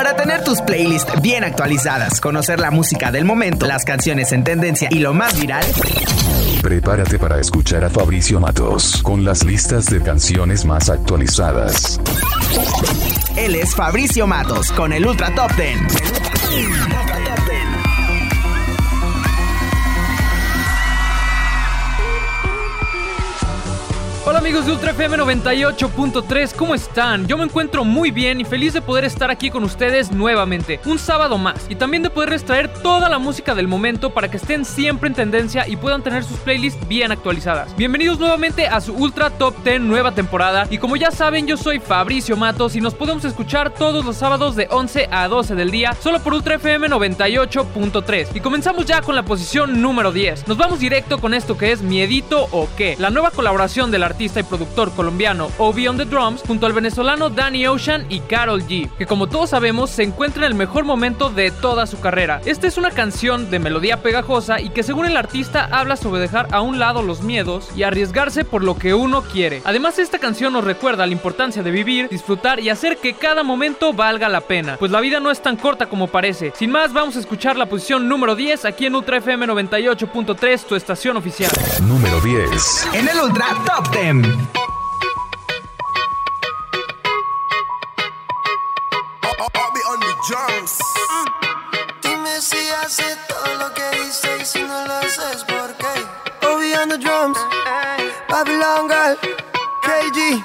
Para tener tus playlists bien actualizadas, conocer la música del momento, las canciones en tendencia y lo más viral. Prepárate para escuchar a Fabricio Matos con las listas de canciones más actualizadas. Él es Fabricio Matos con el Ultra Top 10. Amigos de Ultra FM 98.3, ¿cómo están? Yo me encuentro muy bien y feliz de poder estar aquí con ustedes nuevamente, un sábado más, y también de poderles traer toda la música del momento para que estén siempre en tendencia y puedan tener sus playlists bien actualizadas. Bienvenidos nuevamente a su Ultra Top 10 nueva temporada, y como ya saben, yo soy Fabricio Matos y nos podemos escuchar todos los sábados de 11 a 12 del día, solo por Ultra FM 98.3. Y comenzamos ya con la posición número 10. Nos vamos directo con esto que es Miedito o qué, la nueva colaboración del artista y productor colombiano Obi on the Drums junto al venezolano Danny Ocean y Carol G, que como todos sabemos se encuentra en el mejor momento de toda su carrera. Esta es una canción de melodía pegajosa y que según el artista habla sobre dejar a un lado los miedos y arriesgarse por lo que uno quiere. Además esta canción nos recuerda la importancia de vivir, disfrutar y hacer que cada momento valga la pena, pues la vida no es tan corta como parece. Sin más, vamos a escuchar la posición número 10 aquí en Ultra FM 98.3, tu estación oficial. Número 10. En el Ultra Top Ten. Dime si haces todo lo que dices y si no lo haces, ¿por qué? Obi on the drums, Babylon Girl, KG.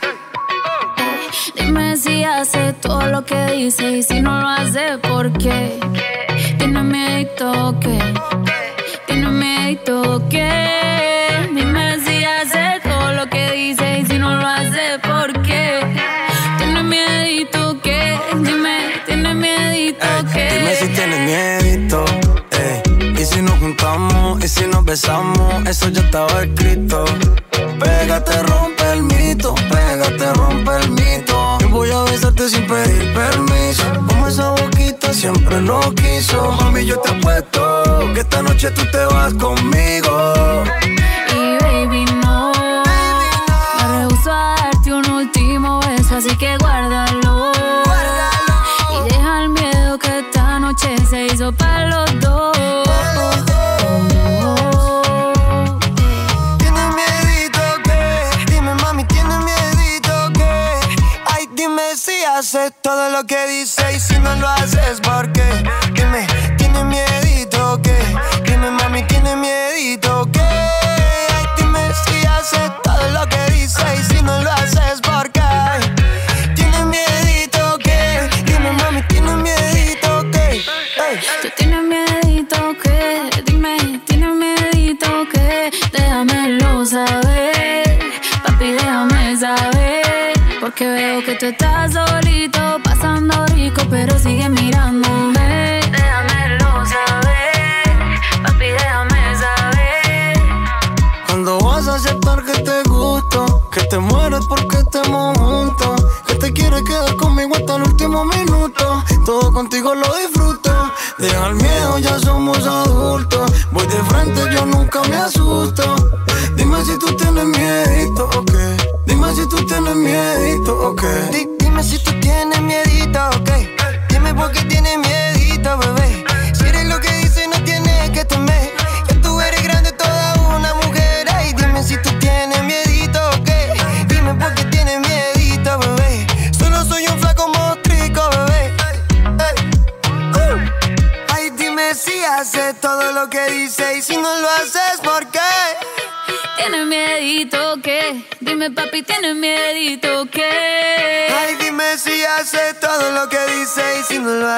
Dime si hace todo lo que dice y si no lo hace, ¿por qué? Tiene miedo que, tiene miedo que. Besamos, eso ya estaba escrito. Pégate, rompe el mito, pégate, rompe el mito. Yo voy a besarte sin pedir permiso. Como esa boquita siempre lo quiso. Mami, yo te apuesto que esta noche tú te vas conmigo. Que tú estás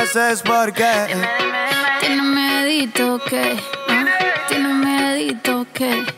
haces, ¿por qué? Tienes miedito que, ah, tienes miedito que.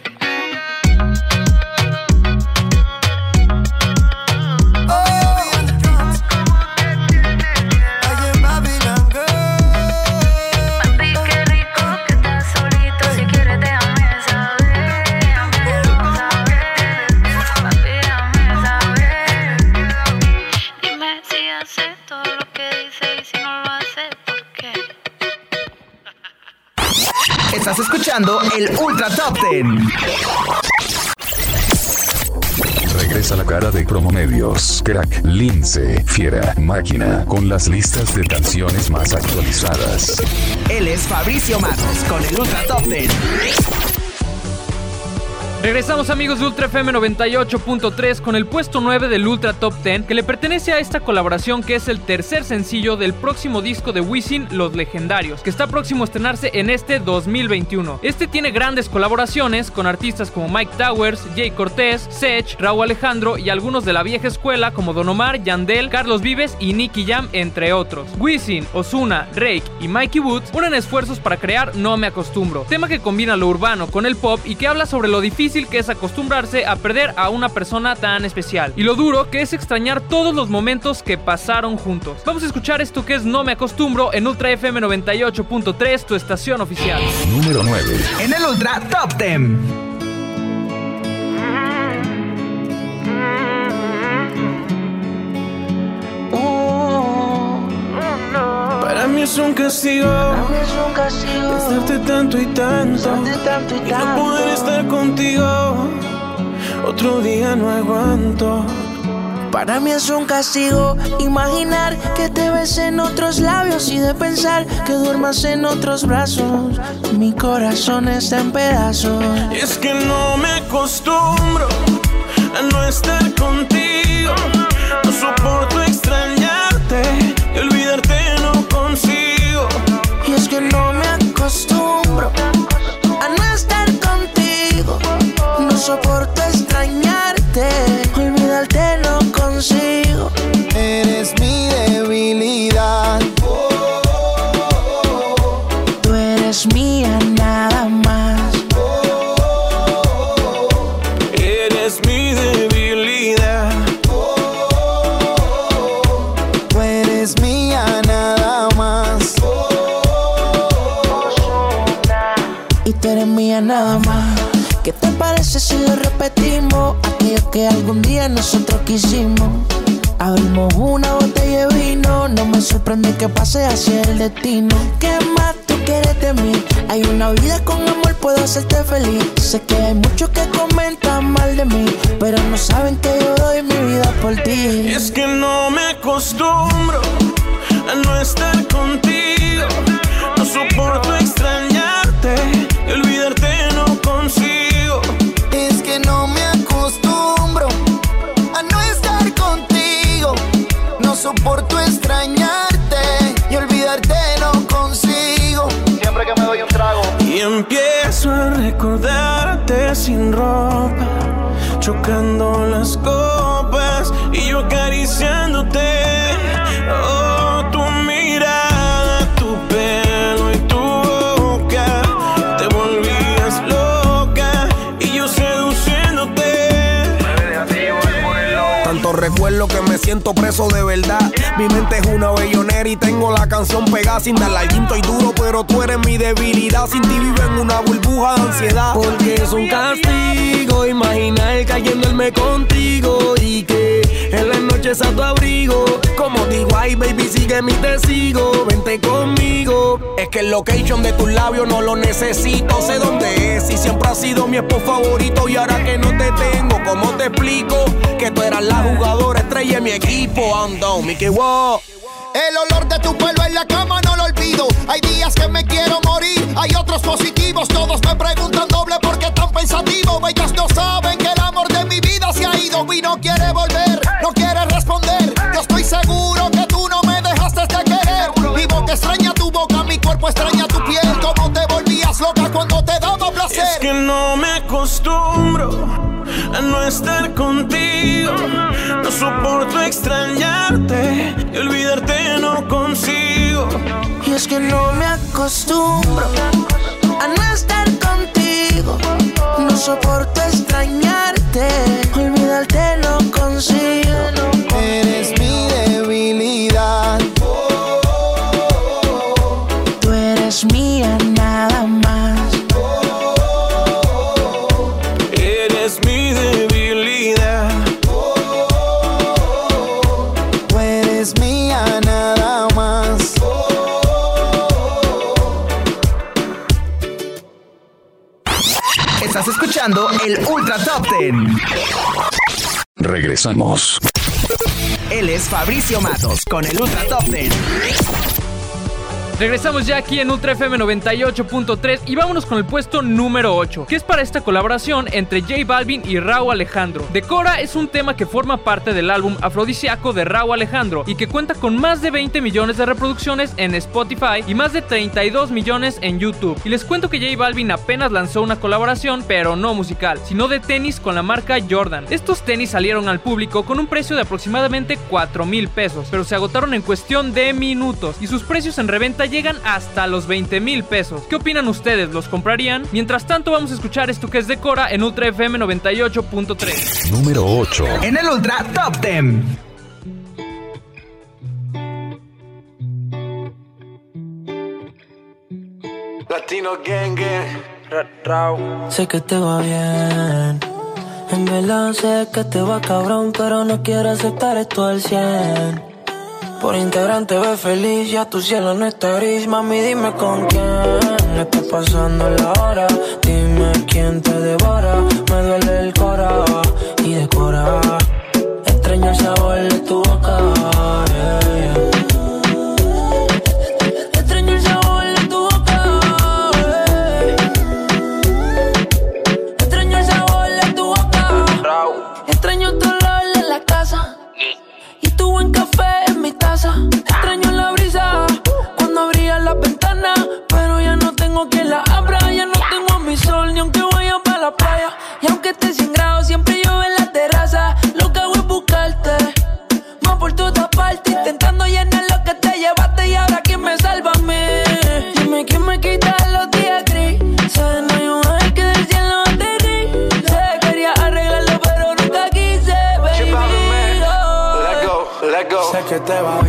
Escuchando el Ultra Top Ten. a la cara de Promomedios. Crack, Lince, Fiera, Máquina, con las listas de canciones más actualizadas. Él es Fabricio Matos con el Ultra Top Ten. Regresamos amigos de Ultra FM 98.3 con el puesto 9 del Ultra Top 10 que le pertenece a esta colaboración que es el tercer sencillo del próximo disco de Wisin Los Legendarios que está próximo a estrenarse en este 2021. Este tiene grandes colaboraciones con artistas como Mike Towers, Jay Cortés, Sech, Raúl Alejandro y algunos de la vieja escuela como Don Omar, Yandel, Carlos Vives y Nicky Jam entre otros. Wisin, Osuna, Rake y Mikey Woods unen esfuerzos para crear No Me Acostumbro, tema que combina lo urbano con el pop y que habla sobre lo difícil que es acostumbrarse a perder a una persona tan especial y lo duro que es extrañar todos los momentos que pasaron juntos. Vamos a escuchar esto que es No me acostumbro en Ultra FM 98.3, tu estación oficial. Número 9. En el Ultra Top 10. Para mí es un castigo, es tanto y tanto, y no poder estar contigo. Otro día no aguanto. Para mí es un castigo imaginar que te ves en otros labios y de pensar que duermas en otros brazos. Mi corazón está en pedazos. Y es que no me acostumbro a no estar contigo. No quisimos. Abrimos una botella de vino. No me sorprende que pase así el destino. ¿Qué más tú quieres de mí? Hay una vida con amor, puedo hacerte feliz. Sé que hay muchos que comentan siento preso de verdad. Mi mente es una bellonera y tengo la canción pegada sin darle al y duro, pero tú eres mi debilidad. Sin ti vivo en una burbuja de ansiedad. Porque es un castigo imaginar cayéndome contigo y que en las noches a tu abrigo. Como digo, ay baby, sigue mi testigo, vente conmigo. Es que el location de tus labios no lo necesito, sé dónde es y siempre ha sido mi esposo favorito. Y ahora que no te tengo, ¿cómo te explico? Que tú eras la jugadora estrella de mi equipo. Ando, Mickey Wow. El olor de tu pelo en la cama no lo olvido. Hay días que me quiero morir, hay otros positivos. Todos me preguntan doble por qué tan pensativo. Ellas no saben que el amor de mi vida se ha ido y no quiere volver, no quiere responder. Yo estoy seguro que tú no me dejaste de querer. Mi boca extraña tu boca, mi cuerpo extraña tu piel. Como te volvías loca cuando te daba placer. Es que no estar contigo. No soporto extrañarte y olvidarte no consigo. Y es que no me acostumbro a no estar contigo. No soporto extrañarte, olvidarte no consigo. Estás escuchando el Ultra Top 10. Regresamos. Él es Fabricio Matos con el Ultra Top Ten. Regresamos ya aquí en Ultra FM 98.3 y vámonos con el puesto número 8, que es para esta colaboración entre J Balvin y Raúl Alejandro. Decora es un tema que forma parte del álbum Afrodisiaco de Raúl Alejandro y que cuenta con más de 20 millones de reproducciones en Spotify y más de 32 millones en YouTube. Y les cuento que J Balvin apenas lanzó una colaboración, pero no musical, sino de tenis con la marca Jordan. Estos tenis salieron al público con un precio de aproximadamente 4 mil pesos, pero se agotaron en cuestión de minutos y sus precios en reventa llegan hasta los 20 mil pesos. ¿Qué opinan ustedes? ¿Los comprarían? Mientras tanto, vamos a escuchar esto que es de Cora en Ultra FM 98.3. Número 8. En el Ultra Top 10. Latino Gang Gang. Sé que te va bien. En verdad sé que te va cabrón, pero no quiero aceptar esto al 100. Por integrante ve feliz, ya tu cielo no está gris. Mami, dime con quién está pasando la hora. Dime quién te devora. Me duele el cora y decora. Extraño el sabor de tu boca. Tengo quien la abra. Ya no tengo a mi sol ni aunque vaya para la playa. Y aunque esté sin grado, siempre llueve en la terraza. Lo que hago es buscarte. Más por todas partes. Intentando llenar lo que te llevaste. Y ahora quién me salva a mí. Dime quién me quita los días grises. No hay un ángel que del cielo te dice. Quería arreglarlo, pero nunca quise. Baby. Let go, let go. Sé que te va bien.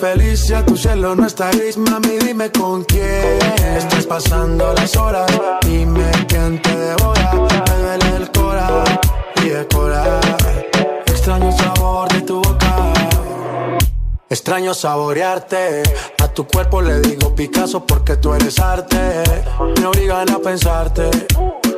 Ves feliz, ya tu cielo no está gris, mami, dime con quién Estás pasando las horas, dime quién te devora Me duele el cora y decora Extraño sabor de tu boca Extraño saborearte. A tu cuerpo le digo Picasso porque tú eres arte. Me obligan a pensarte.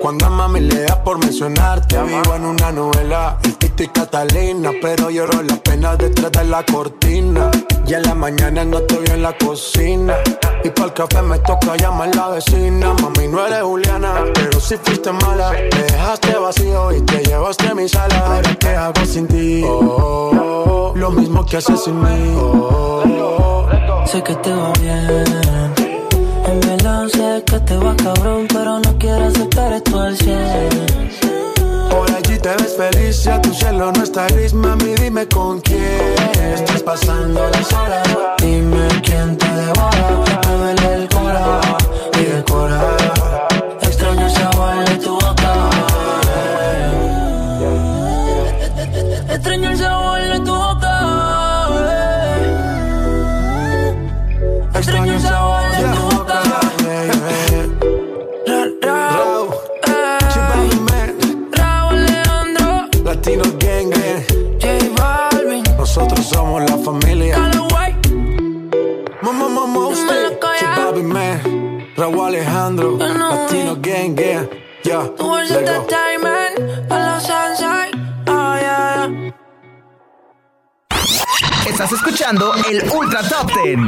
Cuando a mami le da por mencionarte. Vivo en una novela, el Tito y Catalina. Pero lloro las penas detrás de la cortina. Y en la mañana no estoy en la cocina. Y para el café me toca llamar la vecina. Mami, no eres Juliana, pero si fuiste mala. Me dejaste vacío y te llevaste a mi sala. Ahora qué hago sin ti. Oh, lo mismo que haces sin mí. Oh, Sé que te va bien. En verdad sé que te va cabrón, pero no quiero aceptar esto al 100. Por allí te ves feliz, ya tu cielo no está gris, mami, dime con quién estás pasando las horas. Dime quién te devora, me duele el cora y decora. Extraño el sabor de tu boca. Extraño el sabor Alejandro. Latino Gang Gang. Yeah, a los sunshine. Oh yeah. Estás escuchando el Ultra Top 10.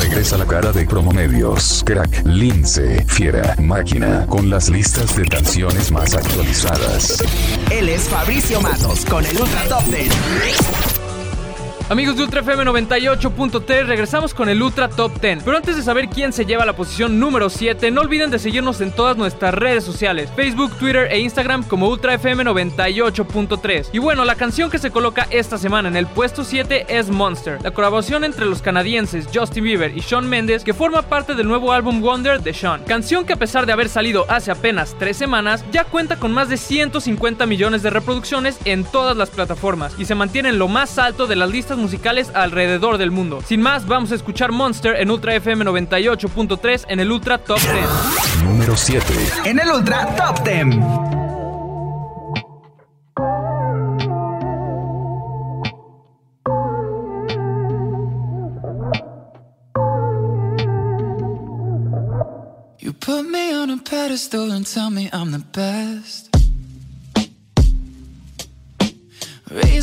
Regresa la cara de Promomedios, Crack, Lince, Fiera, Máquina, con las listas de canciones más actualizadas. Él es Fabricio Matos con el Ultra Top 10. Amigos de Ultra FM 98.3, regresamos con el Ultra Top 10. Pero antes de saber quién se lleva la posición número 7, no olviden de seguirnos en todas nuestras redes sociales, Facebook, Twitter e Instagram como Ultra FM 98.3. Y bueno, la canción que se coloca esta semana en el puesto 7 es Monster, la colaboración entre los canadienses Justin Bieber y Shawn Mendes que forma parte del nuevo álbum Wonder de Shawn. Canción que a pesar de haber salido hace apenas 3 semanas, ya cuenta con más de 150 millones de reproducciones en todas las plataformas y se mantiene en lo más alto de las listas musicales alrededor del mundo. Sin más, vamos a escuchar Monster en Ultra FM 98.3 en el Ultra Top 10. Número 7. En el Ultra Top 10. Put me on a pedestal and tell me I'm the best.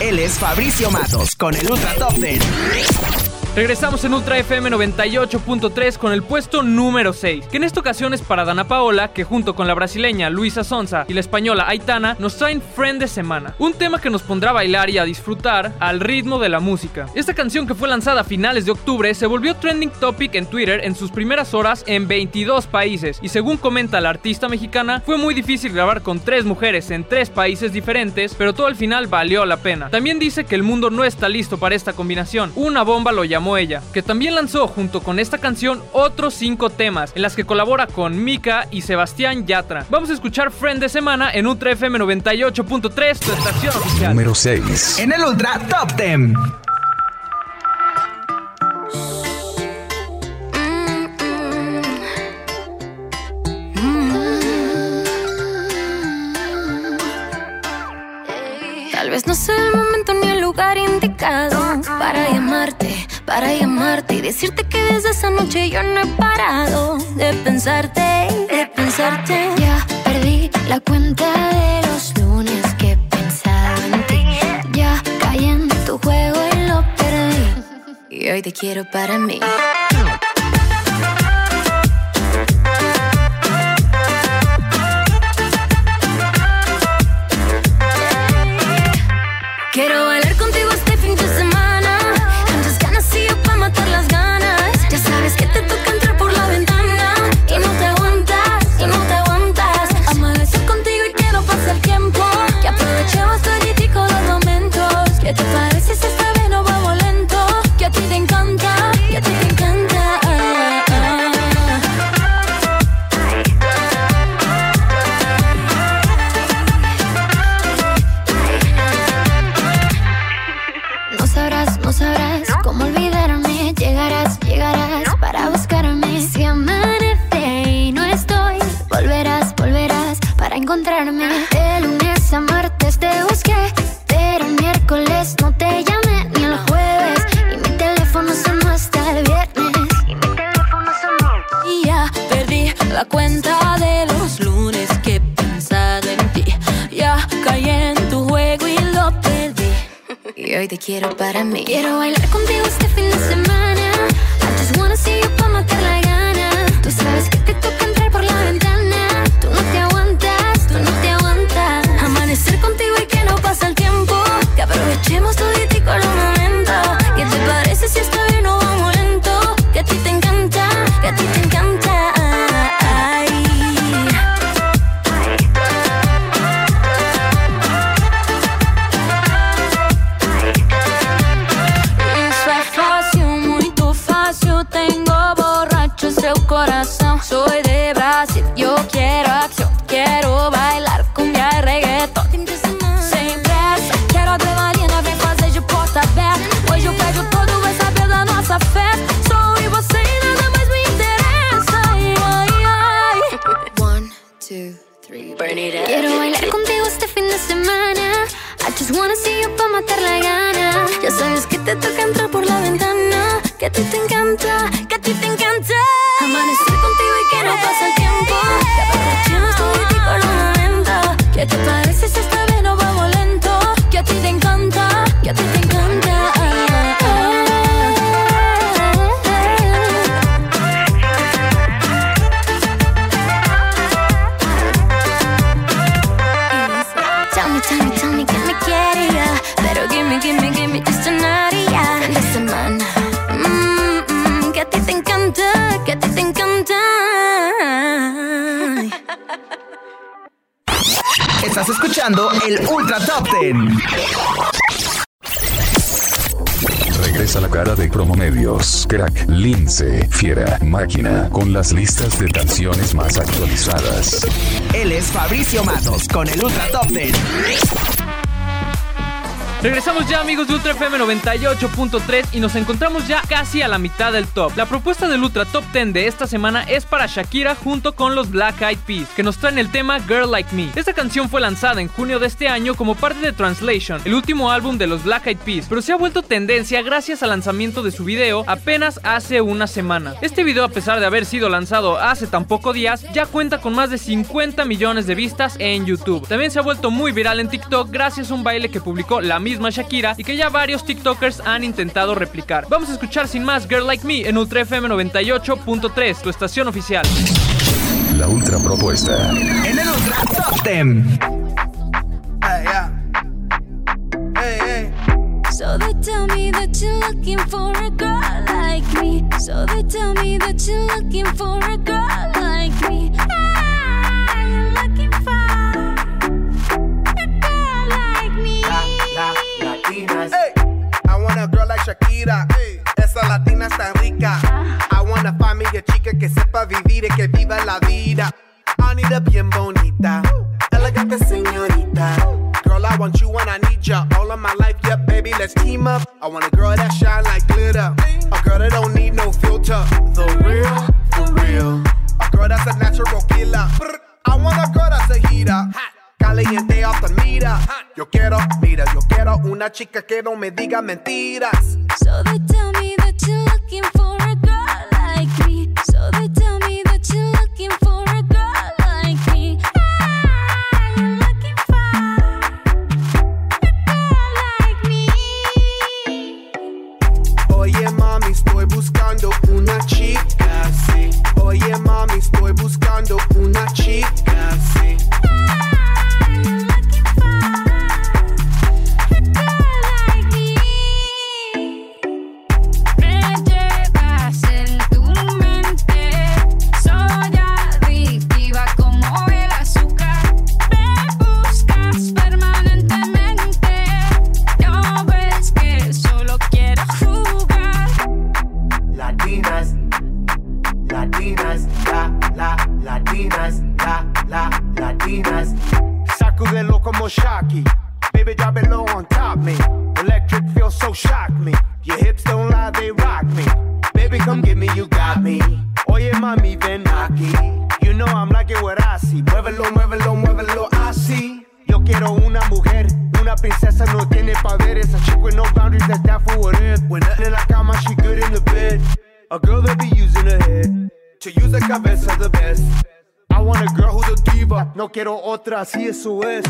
Él es Fabricio Matos con el Ultra Top Ten. Regresamos en Ultra FM 98.3 con el puesto número 6, que en esta ocasión es para Dana Paola, que junto con la brasileña Luisa Sonza y la española Aitana nos traen Friend de Semana, un tema que nos pondrá a bailar y a disfrutar al ritmo de la música. Esta canción que fue lanzada a finales de octubre se volvió trending topic en Twitter en sus primeras horas en 22 países y según comenta la artista mexicana, fue muy difícil grabar con tres mujeres en tres países diferentes, pero todo al final valió la pena. También dice que el mundo no está listo para esta combinación, una bomba lo llamó ella, que también lanzó junto con esta canción otros cinco temas en las que colabora con Mika y Sebastián Yatra. Vamos a escuchar Friend de Semana en Ultra FM 98.3, tu estación oficial. Número 6. En el Ultra Top Ten. Tal vez no sea el momento ni el lugar indicado para llamarte, para llamarte y decirte que desde esa noche yo no he parado de pensarte, de pensarte. Ya perdí la cuenta de los lunes que he pensado en ti. Ya caí en tu juego y lo perdí. Y hoy te quiero para mí. Listas de canciones más actualizadas. Él es Fabricio Matos con el Ultra Top Ten. Regresamos ya amigos de Ultra FM 98.3 y nos encontramos ya casi a la mitad del top. La propuesta del Ultra Top 10 de esta semana es para Shakira junto con los Black Eyed Peas, que nos traen el tema Girl Like Me. Esta canción fue lanzada en junio de este año como parte de Translation, el último álbum de los Black Eyed Peas, pero se ha vuelto tendencia gracias al lanzamiento de su video apenas hace una semana. Este video, a pesar de haber sido lanzado hace tan pocos días, ya cuenta con más de 50 millones de vistas en YouTube. También se ha vuelto muy viral en TikTok gracias a un baile que publicó la misma Shakira y que ya varios TikTokers han intentado replicar. Vamos a escuchar sin más Girl Like Me en Ultra FM 98.3, tu estación oficial. La Ultra Propuesta. En el Ultra Top Ten. So they tell me that you're looking for a girl like me. So they tell me that you're looking for a girl like me. Shakira. Esa latina está rica. I me a chica que sepa vivir y que viva la vida. I need a bien bonita, elegante señorita. Girl, I want you and I need ya all of my life. Yeah, baby, let's team up. I want a girl that shine like glitter. A girl that don't need no filter. The real, the real. A girl that's a natural killer. I want a girl that's a heater. Caliente off the mira. Yo quiero, mira, yo quiero una chica que no me diga mentiras. So they tell me that you're looking for a girl like me. So they tell me that you're looking for a girl like me. Ah, you're looking for a girl like me. Oye mami, estoy buscando una chica, sí. Oye mami, estoy buscando una chica, Shocky. Baby, drop it low on top me. Electric feels so shock me. Your hips don't lie, they rock me. Baby, come get me, you got me. Oye, mami, ven aquí. You know I'm like it what I see. Muévelo, muévelo, muévelo así. Yo quiero una mujer, una princesa no tiene poderes. A chick with no boundaries, that's down for what it. When nothing in la cama, she good in the bed. A girl that be using her head to use the cabeza the best. I want a girl who's a diva, no quiero otra, así eso es.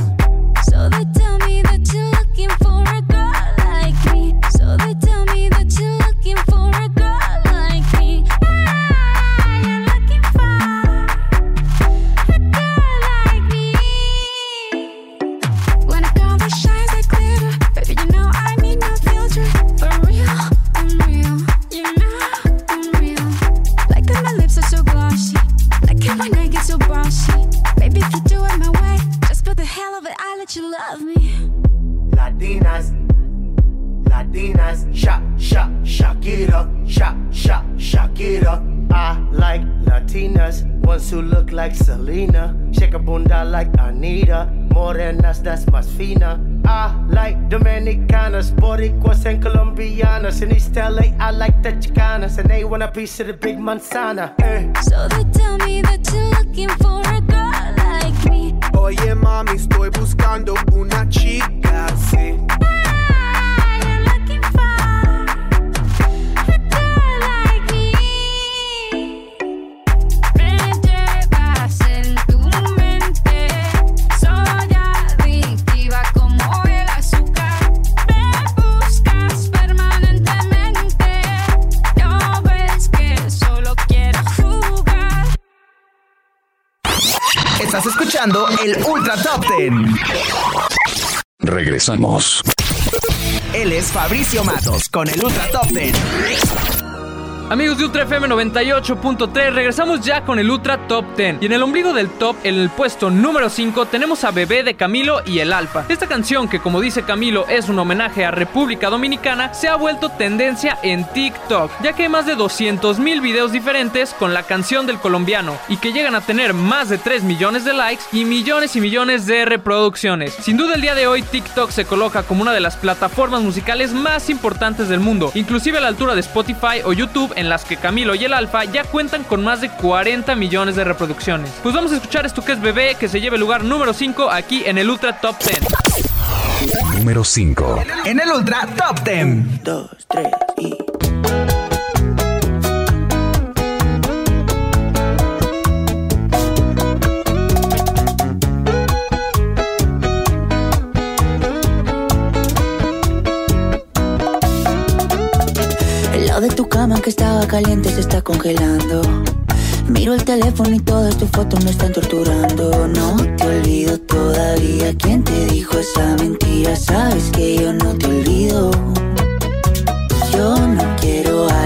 So they tell me that you're looking for a girl Latinas, Latinas, shock, shock, Shakira, shock, shock, Shakira. I like Latinas, ones who look like Selena, shake a bunda like Anita, morenas that's más fina. I like Dominicanas, Boricuas and Colombianas. In East LA, I like the Chicanas, and they want a piece of the big manzana. Eh. So they tell me that you're looking for Oye mami, estoy buscando una chica así. Estás escuchando el Ultra Top Ten. Regresamos. Él es Fabricio Matos con el Ultra Top Ten. Amigos de Ultra FM 98.3, regresamos ya con el Ultra Top 10. Y en el ombligo del top, en el puesto número 5, tenemos a Bebé de Camilo y el Alfa. Esta canción, que como dice Camilo es un homenaje a República Dominicana, se ha vuelto tendencia en TikTok, ya que hay más de 200 mil videos diferentes con la canción del colombiano y que llegan a tener más de 3 millones de likes y millones y millones de reproducciones. Sin duda el día de hoy TikTok se coloca como una de las plataformas musicales más importantes del mundo, inclusive a la altura de Spotify o YouTube en las que Camilo y el Alfa ya cuentan con más de 40 millones de reproducciones. Pues vamos a escuchar esto que es Bebé, que se lleva el lugar número 5 aquí en el Ultra Top 10. Número 5. En el Ultra Top 10. Dos, tres y. De tu cama que estaba caliente se está congelando. Miro el teléfono y todas tus fotos me están torturando. No te olvido todavía. ¿Quién te dijo esa mentira? Sabes que yo no te olvido. Yo no quiero alas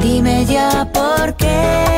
Dime ya por qué.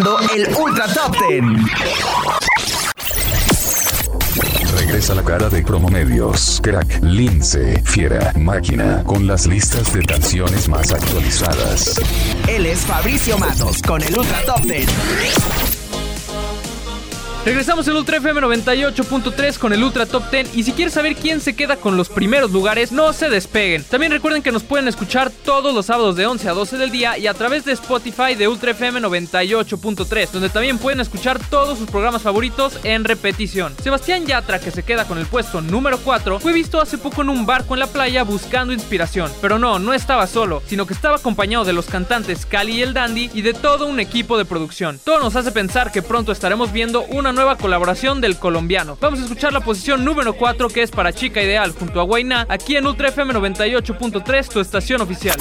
Escuchando el Ultra Top Ten. Regresa la cara de Promomedios, Crack, Lince, Fiera, Máquina, con las listas de canciones más actualizadas. Él es Fabricio Matos con el Ultra Top Ten. Regresamos el Ultra FM 98.3 con el Ultra Top 10 y si quieres saber quién se queda con los primeros lugares, no se despeguen. También recuerden que nos pueden escuchar todos los sábados de 11 a 12 del día y a través de Spotify de Ultra FM 98.3, donde también pueden escuchar todos sus programas favoritos en repetición. Sebastián Yatra, que se queda con el puesto número 4, fue visto hace poco en un barco en la playa buscando inspiración, pero no, no estaba solo, sino que estaba acompañado de los cantantes Cali y el Dandy y de todo un equipo de producción. Todo nos hace pensar que pronto estaremos viendo una nueva colaboración del colombiano. Vamos a escuchar la posición número 4 que es para Chica Ideal junto a Guainá, aquí en Ultra FM 98.3, tu estación oficial.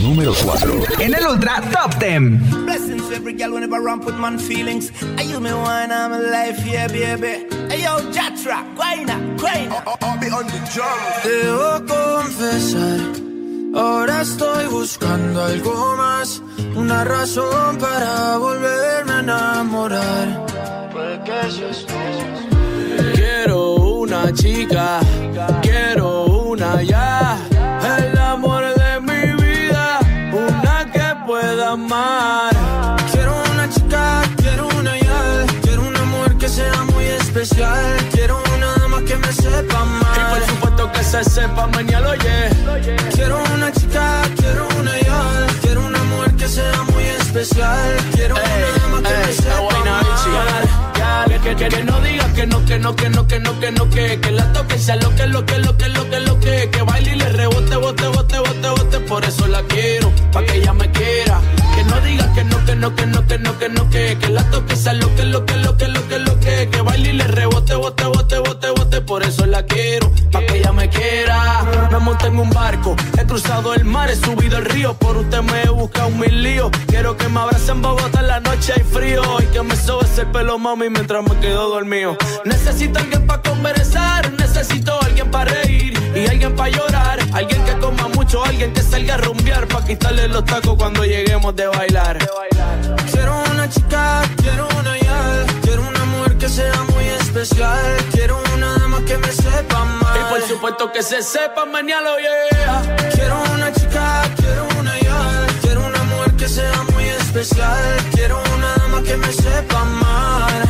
Número 4. En el Ultra Top 10. Blessings to every girl whenever I put man feelings. I use me wine, I'm alive, yeah, baby. Hey, yo, Jatra, Guayna, Guayna. I'll be on the drum. Debo confesar, ahora estoy buscando algo más, una razón para volverme a enamorar. Quiero una chica, quiero una ya, se sepa mañana, oye. Quiero una chica, quiero una ya, quiero una mujer que sea muy especial, quiero una dama que me sepa. Que, que, que no diga que no, que no, que no, que no, que no, que, que la toque sea lo que, lo que, lo que, lo que, lo que, que baile y le rebote, bote, bote, bote, bote, por eso la quiero, pa' que ella me quiera. Que no diga que no, que no, que no, que no, que no, que, que la toque sea lo que, lo que, lo que, lo que, lo que, que baile y le rebote, bote, bote, bote, bote, por eso la quiero, pa' que ella me quiera. Me monté en un barco, he cruzado el mar, he subido el río, por usted me he buscado mil líos. Quiero que me abracen en Bogotá en la noche hay frío y que me sobe el pelo mami mientras me quedo dormido. Necesito alguien para conversar, necesito alguien para reír y alguien para llorar, alguien que coma mucho, alguien que salga a rumbear para quitarle los tacos cuando lleguemos de bailar. Quiero una chica, quiero una ya, quiero una mujer que sea muy especial, quiero una dama que me sepa amar. Y por supuesto que se sepa mañana, yeah. Quiero una chica, quiero una ya, quiero una mujer que sea muy especial, quiero una dama que me sepa amar.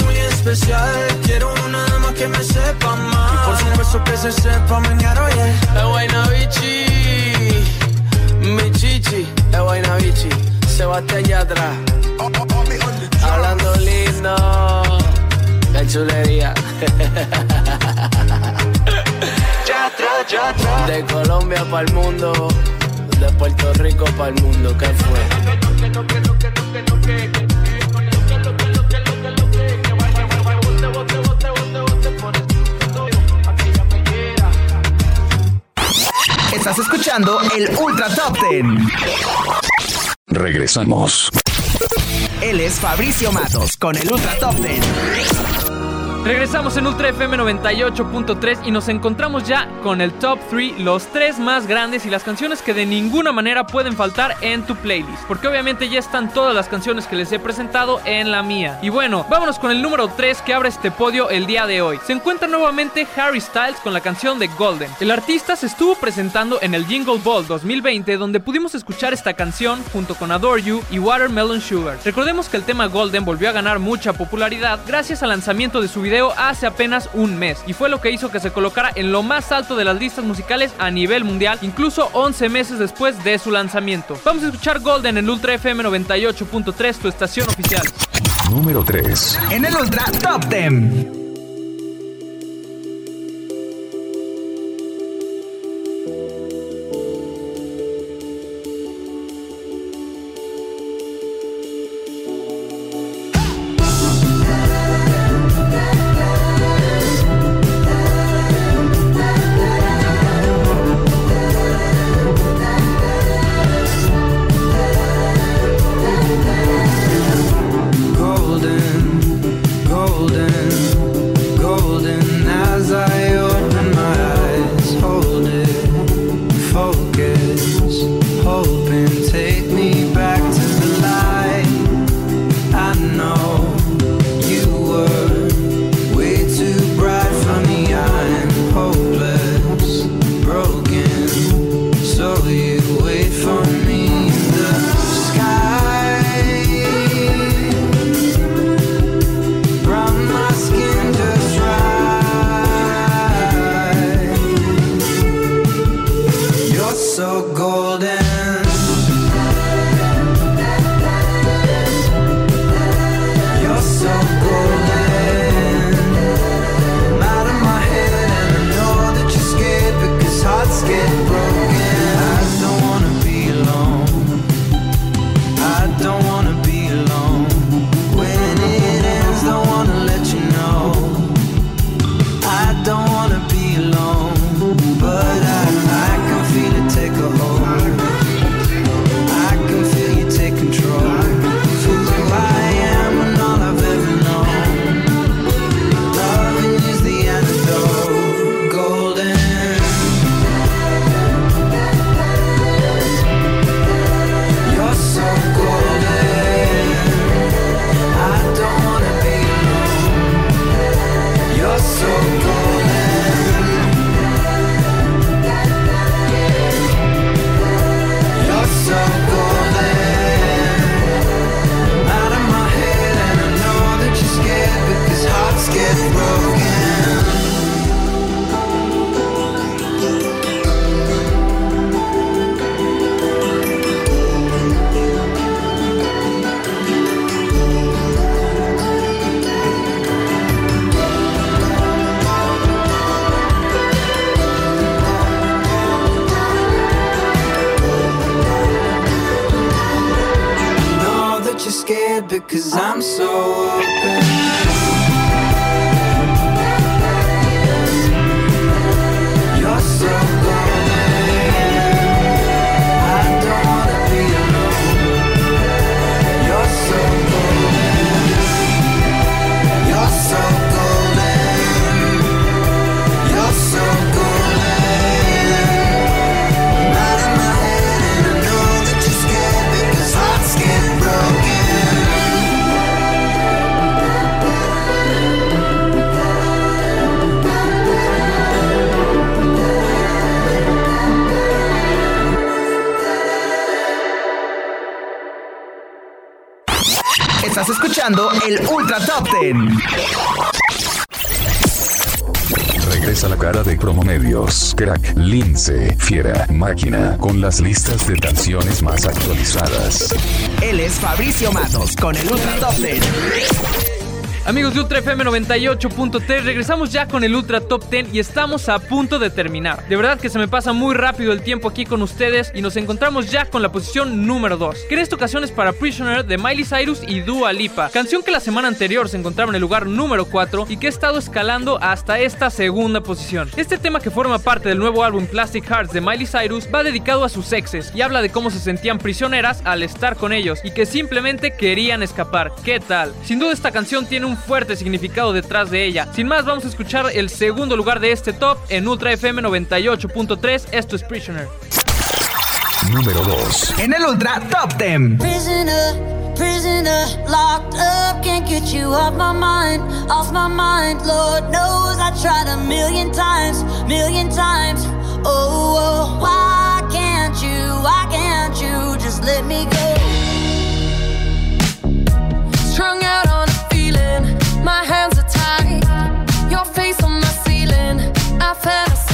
especial, quiero una dama que me sepa amar. Y por supuesto que se sepa mañana, oye. Es Guaynabichi, mi chichi, es Guaynabichi, Sebastián Yatra. Hablando lindo, qué chulería. De Colombia para el mundo, de Puerto Rico para el mundo, ¿qué fue? Estás escuchando el Ultra Top Ten. Regresamos. Él es Fabricio Matos con el Ultra Top Ten. Regresamos en Ultra FM 98.3 y nos encontramos ya con el Top 3, los tres más grandes y las canciones que de ninguna manera pueden faltar en tu playlist. Porque obviamente ya están todas las canciones que les he presentado en la mía. Y bueno, vámonos con el número 3 que abre este podio el día de hoy. Se encuentra nuevamente Harry Styles con la canción de Golden. El artista se estuvo presentando en el Jingle Ball 2020 donde pudimos escuchar esta canción junto con Adore You y Watermelon Sugar. Recordemos que el tema Golden volvió a ganar mucha popularidad gracias al lanzamiento de su video hace apenas un mes y fue lo que hizo que se colocara en lo más alto de las listas musicales a nivel mundial, incluso 11 meses después de su lanzamiento. Vamos a escuchar Golden en Ultra FM 98.3, tu estación oficial. Número 3. En el Ultra Top 10. Ten. Regresa la cara de Promomedios, Crack, Lince, Fiera, Máquina, con las listas de canciones más actualizadas. Él es Fabricio Matos con el Ultra Top Ten. Amigos de Ultra FM 98.3, regresamos ya con el Ultra Top 10 y estamos a punto de terminar. De verdad que se me pasa muy rápido el tiempo aquí con ustedes y nos encontramos ya con la posición número 2, que en esta ocasión es para Prisoner de Miley Cyrus y Dua Lipa, canción que la semana anterior se encontraba en el lugar número 4 y que ha estado escalando hasta esta segunda posición. Este tema que forma parte del nuevo álbum Plastic Hearts de Miley Cyrus va dedicado a sus exes y habla de cómo se sentían prisioneras al estar con ellos y que simplemente querían escapar. ¿Qué tal? Sin duda esta canción tiene un fuerte significado detrás de ella. Sin más, vamos a escuchar el segundo lugar de este top en Ultra FM 98.3. Esto es Prisoner. Número 2. En el Ultra Top 10. Prisoner, prisoner, locked up, can't get you off my mind, off my mind. Lord knows I tried a million times, million times. Oh, oh, why can't you, why can't you just let me go? I fantasize. Oh,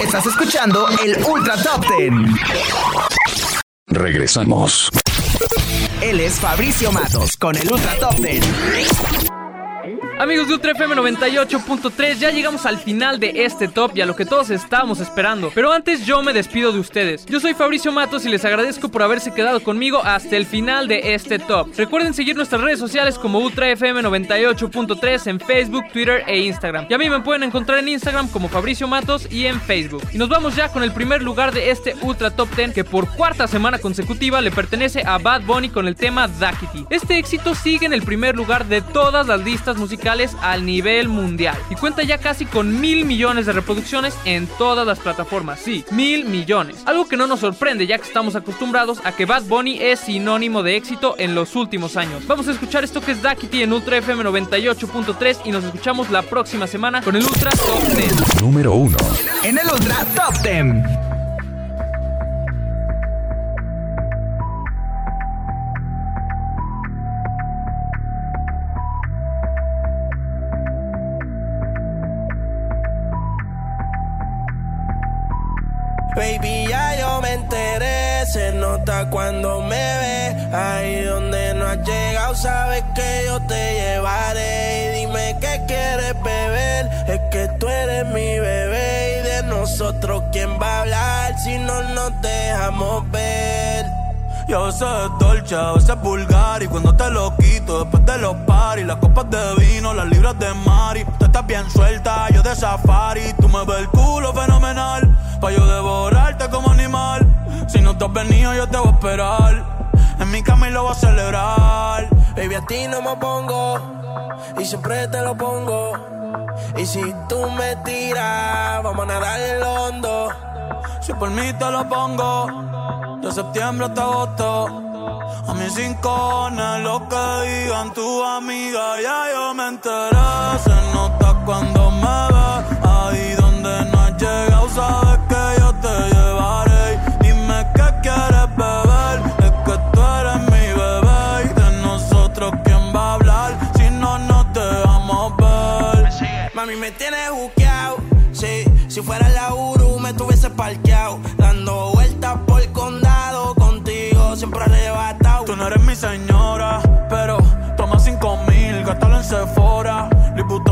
Estás escuchando el Ultra Top Ten. Regresamos. Él es Fabricio Matos con el Ultra Top Ten. Amigos de Ultra FM 98.3, ya llegamos al final de este top y a lo que todos estábamos esperando. Pero antes yo me despido de ustedes. Yo soy Fabricio Matos y les agradezco por haberse quedado conmigo hasta el final de este top. Recuerden seguir nuestras redes sociales como Ultra FM 98.3 en Facebook, Twitter e Instagram. Y a mí me pueden encontrar en Instagram como Fabricio Matos y en Facebook. Y nos vamos ya con el primer lugar de este Ultra Top 10 que por cuarta semana consecutiva le pertenece a Bad Bunny con el tema Duckity. Este éxito sigue en el primer lugar de todas las listas musicales al nivel mundial y cuenta ya casi con mil millones de reproducciones en todas las plataformas. Sí, mil millones. Algo que no nos sorprende ya que estamos acostumbrados a que Bad Bunny es sinónimo de éxito en los últimos años. Vamos a escuchar esto que es Duckity en Ultra FM 98.3 y nos escuchamos la próxima semana con el Ultra Top 10. Número 1. En el Ultra Top 10. Baby, ya yo me enteré, se nota cuando me ve. Ahí donde no has llegado, sabes que yo te llevaré. Y dime qué quieres beber, es que tú eres mi bebé. Y de nosotros, ¿quién va a hablar si no nos dejamos ver? Y a veces es dolce, a veces es vulgar Y cuando te lo quito después de los paris Las copas de vino, las libras de mari Tú estás bien suelta, yo de safari Tú me ves el culo fenomenal Pa' yo devorarte como animal Si no te has venido yo te voy a esperar En mi cama y lo voy a celebrar Baby, a ti no me pongo Y siempre te lo pongo Y si tú me tiras Vamos a nadar el hondo Si por mí te lo pongo de septiembre hasta agosto. A mis rincones, lo que digan tu amiga, ya yo me enteré. Se nota cuando me ve, ahí donde no has llegado, sabes que yo te llevaré. Dime qué quieres beber, es que tú eres mi bebé. Y de nosotros, ¿quién va a hablar si no nos dejamos ver? Mami, me tienes buqueado, sí. Si fuera la Uru, me tuviese parqueado. Dando vueltas por el condado, contigo siempre arrebatado. Tú no eres mi señora, pero toma cinco mil, gástalo en Sephora. Liputón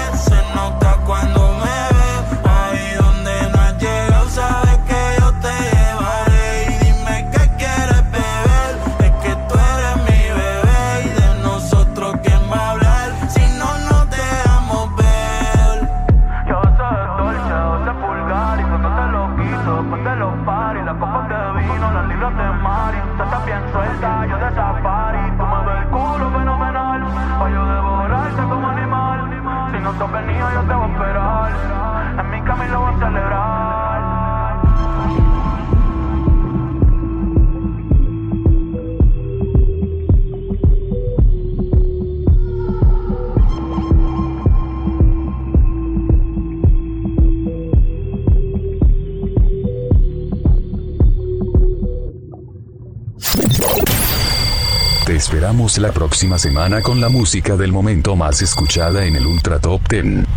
Esperamos la próxima semana con la música del momento más escuchada en el Ultra Top 10.